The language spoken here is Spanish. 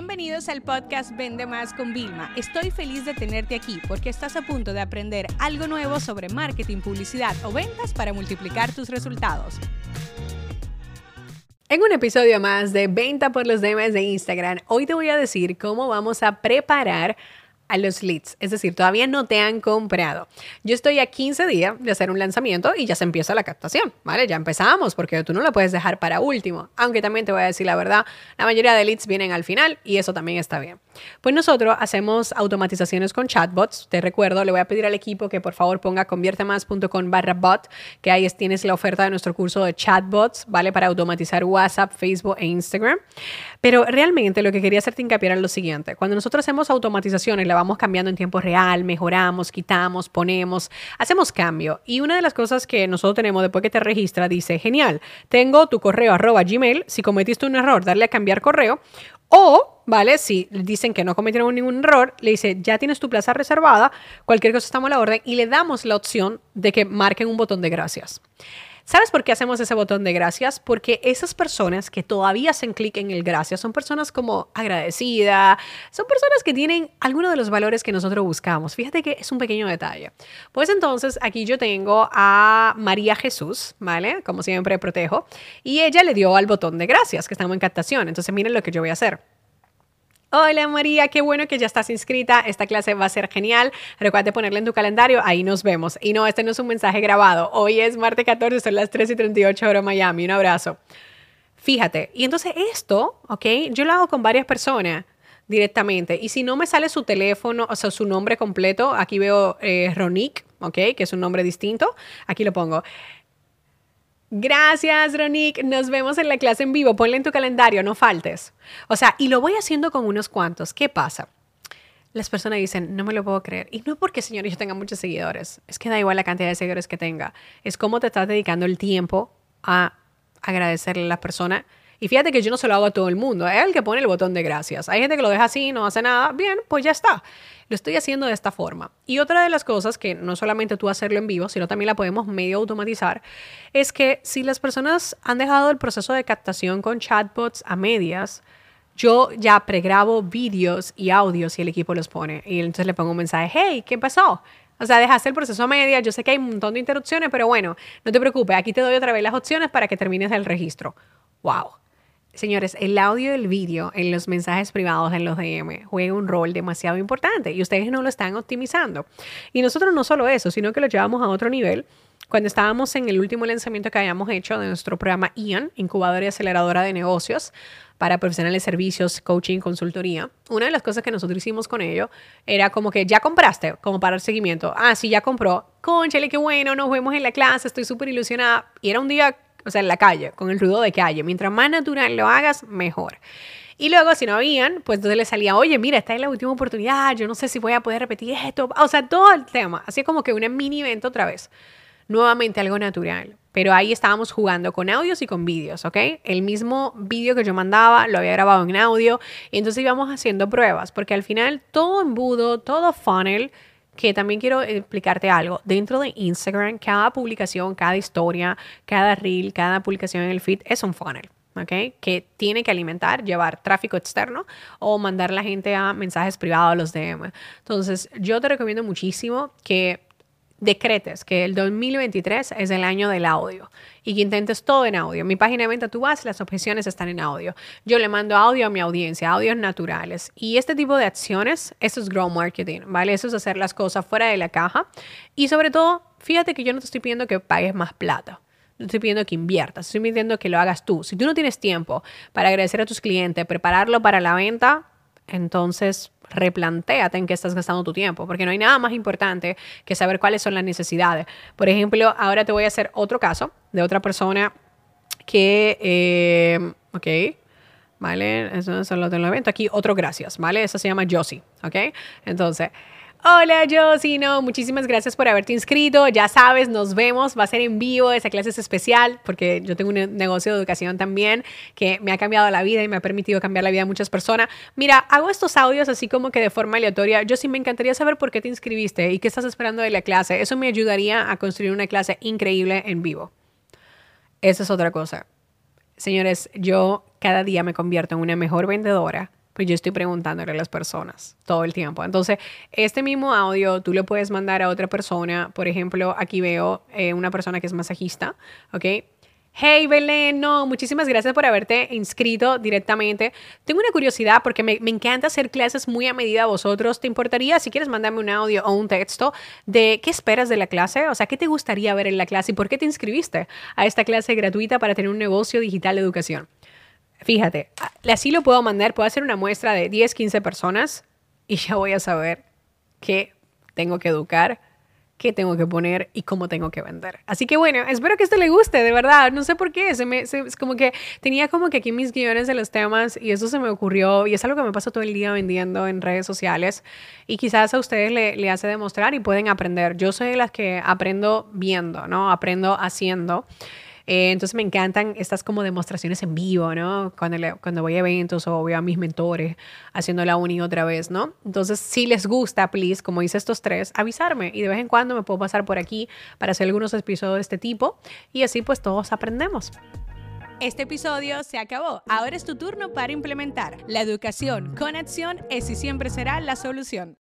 Bienvenidos al podcast Vende Más con Vilma. Estoy feliz de tenerte aquí porque estás a punto de aprender algo nuevo sobre marketing, publicidad o ventas para multiplicar tus resultados. En un episodio más de Venta por los DMs de Instagram, hoy te voy a decir cómo vamos a preparar a los leads, es decir, todavía no te han comprado. Yo estoy a 15 días de hacer un lanzamiento y ya se empieza la captación, ¿vale? Ya empezamos porque tú no lo puedes dejar para último, aunque también te voy a decir la verdad, la mayoría de leads vienen al final y eso también está bien. Pues nosotros hacemos automatizaciones con chatbots, te recuerdo, le voy a pedir al equipo que por favor ponga conviertemás.com barra bot, que ahí tienes la oferta de nuestro curso de chatbots, ¿vale? Para automatizar WhatsApp, Facebook e Instagram. Pero realmente lo que quería hacerte hincapié era lo siguiente, cuando nosotros hacemos automatizaciones, la vamos cambiando en tiempo real, mejoramos, quitamos, ponemos, hacemos cambio. Y una de las cosas que nosotros tenemos después que te registra dice, genial, tengo tu correo arroba gmail, si cometiste un error, darle a cambiar correo. O, ¿vale? Si dicen que no cometieron ningún error, le dice, ya tienes tu plaza reservada, cualquier cosa estamos a la orden y le damos la opción de que marquen un botón de gracias. ¿Sabes por qué hacemos ese botón de gracias? Porque esas personas que todavía hacen clic en el gracias son personas como agradecida, son personas que tienen algunos de los valores que nosotros buscamos. Fíjate que es un pequeño detalle. Pues entonces aquí yo tengo a María Jesús, ¿vale? Como siempre protejo, y ella le dio al botón de gracias, que estamos en captación. Entonces miren lo que yo voy a hacer. Hola María, qué bueno que ya estás inscrita. Esta clase va a ser genial. Recuerda ponerla en tu calendario, ahí nos vemos. Y no, este no es un mensaje grabado. Hoy es martes 14, son las 3 y 38 horas Miami. Un abrazo. Fíjate, y entonces esto, ¿ok? Yo lo hago con varias personas directamente. Y si no me sale su teléfono, o sea, su nombre completo, aquí veo eh, Ronick, ¿ok? Que es un nombre distinto. Aquí lo pongo. Gracias, Ronick. Nos vemos en la clase en vivo. Ponle en tu calendario, no faltes. O sea, y lo voy haciendo con unos cuantos. ¿Qué pasa? Las personas dicen, no me lo puedo creer. Y no porque, señores, yo tenga muchos seguidores. Es que da igual la cantidad de seguidores que tenga. Es cómo te estás dedicando el tiempo a agradecerle a la persona y fíjate que yo no se lo hago a todo el mundo, es el que pone el botón de gracias. Hay gente que lo deja así, no hace nada, bien, pues ya está. Lo estoy haciendo de esta forma. Y otra de las cosas que no solamente tú hacerlo en vivo, sino también la podemos medio automatizar, es que si las personas han dejado el proceso de captación con chatbots a medias, yo ya pregrabo vídeos y audios y el equipo los pone. Y entonces le pongo un mensaje, hey, ¿qué pasó? O sea, dejaste el proceso a media, yo sé que hay un montón de interrupciones, pero bueno, no te preocupes, aquí te doy otra vez las opciones para que termines el registro. ¡Wow! Señores, el audio y el vídeo en los mensajes privados en los DM juega un rol demasiado importante y ustedes no lo están optimizando. Y nosotros no solo eso, sino que lo llevamos a otro nivel. Cuando estábamos en el último lanzamiento que habíamos hecho de nuestro programa IAN, incubadora y aceleradora de negocios para profesionales servicios, coaching, consultoría, una de las cosas que nosotros hicimos con ello era como que ya compraste, como para el seguimiento. Ah, sí, ya compró. Conchale, qué bueno, nos vemos en la clase, estoy súper ilusionada. Y era un día o sea, en la calle, con el ruido de calle. Mientras más natural lo hagas, mejor. Y luego, si no habían, pues entonces le salía, oye, mira, esta es la última oportunidad, yo no sé si voy a poder repetir esto. O sea, todo el tema. Así como que un mini evento otra vez. Nuevamente algo natural. Pero ahí estábamos jugando con audios y con vídeos, ¿ok? El mismo vídeo que yo mandaba lo había grabado en audio. Y entonces íbamos haciendo pruebas, porque al final todo embudo, todo funnel que también quiero explicarte algo. Dentro de Instagram, cada publicación, cada historia, cada reel, cada publicación en el feed es un funnel. ¿ok? Que tiene que alimentar, llevar tráfico externo o mandar la gente a mensajes privados, los DM. Entonces, yo te recomiendo muchísimo que decretes que el 2023 es el año del audio y que intentes todo en audio. Mi página de venta tú vas, las objeciones están en audio. Yo le mando audio a mi audiencia, audios naturales. Y este tipo de acciones, eso es grow marketing, ¿vale? Eso es hacer las cosas fuera de la caja. Y sobre todo, fíjate que yo no te estoy pidiendo que pagues más plata. No estoy pidiendo que inviertas, estoy pidiendo que lo hagas tú. Si tú no tienes tiempo para agradecer a tus clientes, prepararlo para la venta, entonces replantéate en qué estás gastando tu tiempo, porque no hay nada más importante que saber cuáles son las necesidades. Por ejemplo, ahora te voy a hacer otro caso de otra persona que, eh, ok, ¿vale? Eso te lo evento. Aquí otro gracias, ¿vale? Eso se llama Josie, ¿ok? Entonces, Hola no, muchísimas gracias por haberte inscrito. Ya sabes, nos vemos, va a ser en vivo, esa clase es especial porque yo tengo un negocio de educación también que me ha cambiado la vida y me ha permitido cambiar la vida de muchas personas. Mira, hago estos audios así como que de forma aleatoria. Yo sí me encantaría saber por qué te inscribiste y qué estás esperando de la clase. Eso me ayudaría a construir una clase increíble en vivo. Esa es otra cosa. Señores, yo cada día me convierto en una mejor vendedora pues yo estoy preguntándole a las personas todo el tiempo. Entonces, este mismo audio tú lo puedes mandar a otra persona. Por ejemplo, aquí veo eh, una persona que es masajista, ¿ok? Hey Belén, no, muchísimas gracias por haberte inscrito directamente. Tengo una curiosidad porque me, me, encanta hacer clases muy a medida a vosotros. ¿Te importaría, si quieres, mandarme un audio o un texto de qué esperas de la clase? O sea, ¿qué te gustaría ver en la clase y por qué te inscribiste a esta clase gratuita para tener un negocio digital de educación? Fíjate, así lo puedo mandar, puedo hacer una muestra de 10, 15 personas y ya voy a saber qué tengo que educar qué tengo que poner y cómo tengo que vender. Así que bueno, espero que esto le guste, de verdad. No sé por qué, se me, es como que tenía como que aquí mis guiones de los temas y eso se me ocurrió y es algo que me pasa todo el día vendiendo en redes sociales y quizás a ustedes le hace demostrar y pueden aprender. Yo soy de las que aprendo viendo, ¿no? Aprendo haciendo. Eh, entonces me encantan estas como demostraciones en vivo, ¿no? Cuando, cuando voy a eventos o veo a mis mentores haciéndola una y otra vez, ¿no? Entonces, si les gusta, please, como hice estos tres, avisarme y de vez en cuando me puedo pasar por aquí para hacer algunos episodios de este tipo y así pues todos aprendemos. Este episodio se acabó. Ahora es tu turno para implementar. La educación con acción es y siempre será la solución.